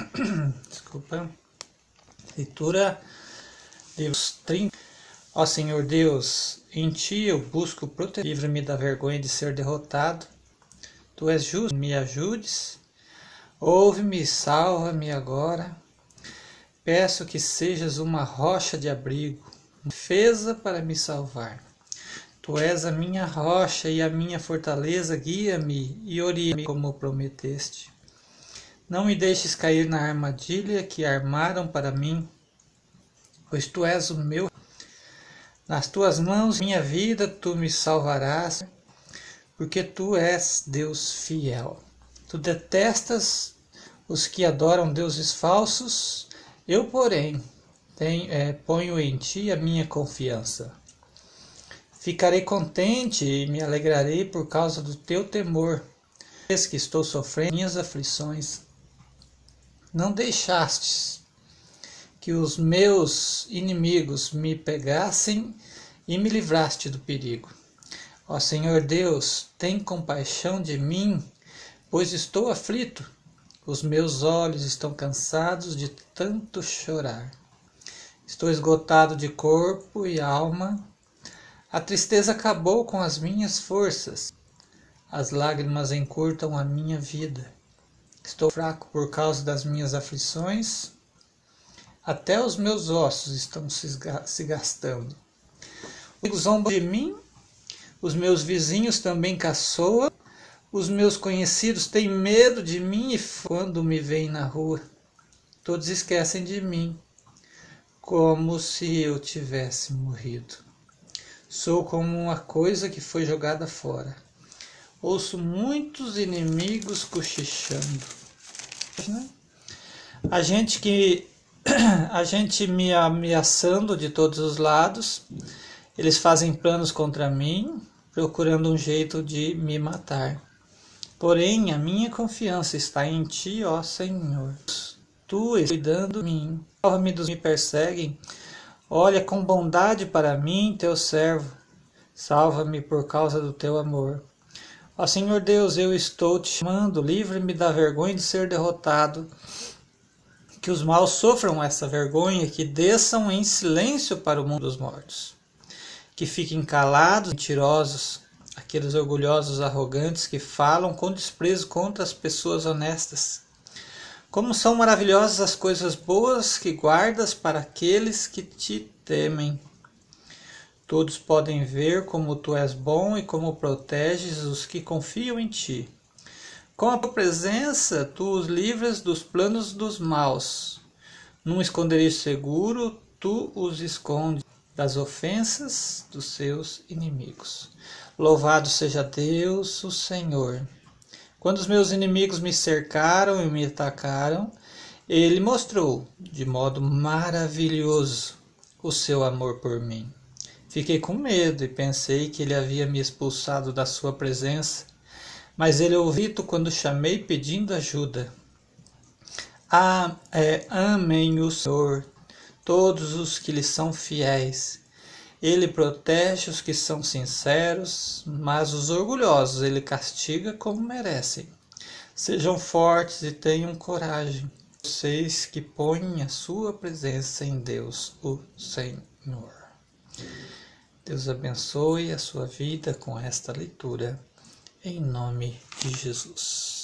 Desculpa. Leitura, livros 30. Ó Senhor Deus, em Ti eu busco proteger. Livre-me da vergonha de ser derrotado. Tu és justo, me ajudes. Ouve-me salva-me agora. Peço que sejas uma rocha de abrigo, uma defesa para me salvar. Tu és a minha rocha e a minha fortaleza, guia-me e orienta-me como prometeste. Não me deixes cair na armadilha que armaram para mim, pois tu és o meu. Nas tuas mãos, minha vida, tu me salvarás, porque tu és Deus fiel. Tu detestas os que adoram deuses falsos, eu, porém, tenho, é, ponho em ti a minha confiança. Ficarei contente e me alegrarei por causa do teu temor, vez que estou sofrendo minhas aflições. Não deixastes que os meus inimigos me pegassem e me livraste do perigo. Ó Senhor Deus, tem compaixão de mim, pois estou aflito. Os meus olhos estão cansados de tanto chorar. Estou esgotado de corpo e alma. A tristeza acabou com as minhas forças. As lágrimas encurtam a minha vida. Estou fraco por causa das minhas aflições. Até os meus ossos estão se gastando. Os zombam de mim, os meus vizinhos também caçoam. Os meus conhecidos têm medo de mim e quando me veem na rua, todos esquecem de mim, como se eu tivesse morrido. Sou como uma coisa que foi jogada fora. Ouço muitos inimigos cochichando. A gente que a gente me ameaçando de todos os lados, eles fazem planos contra mim, procurando um jeito de me matar. Porém, a minha confiança está em ti, ó Senhor. Tu estás cuidando de mim. Salva-me dos que me perseguem. Olha com bondade para mim, teu servo. Salva-me por causa do teu amor. Ó Senhor Deus, eu estou te chamando. Livre-me da vergonha de ser derrotado. Que os maus sofram essa vergonha, que desçam em silêncio para o mundo dos mortos. Que fiquem calados, mentirosos, aqueles orgulhosos arrogantes que falam com desprezo contra as pessoas honestas. Como são maravilhosas as coisas boas que guardas para aqueles que te temem. Todos podem ver como tu és bom e como proteges os que confiam em ti. Com a tua presença, tu os livras dos planos dos maus. Num esconderijo seguro, tu os escondes das ofensas dos seus inimigos. Louvado seja Deus, o Senhor. Quando os meus inimigos me cercaram e me atacaram, ele mostrou de modo maravilhoso o seu amor por mim. Fiquei com medo e pensei que ele havia me expulsado da sua presença, mas ele ouviu quando chamei pedindo ajuda. Ah, é, amem o Senhor, todos os que lhe são fiéis ele protege os que são sinceros, mas os orgulhosos ele castiga como merecem. Sejam fortes e tenham coragem, vocês que põem a sua presença em Deus, o Senhor. Deus abençoe a sua vida com esta leitura, em nome de Jesus.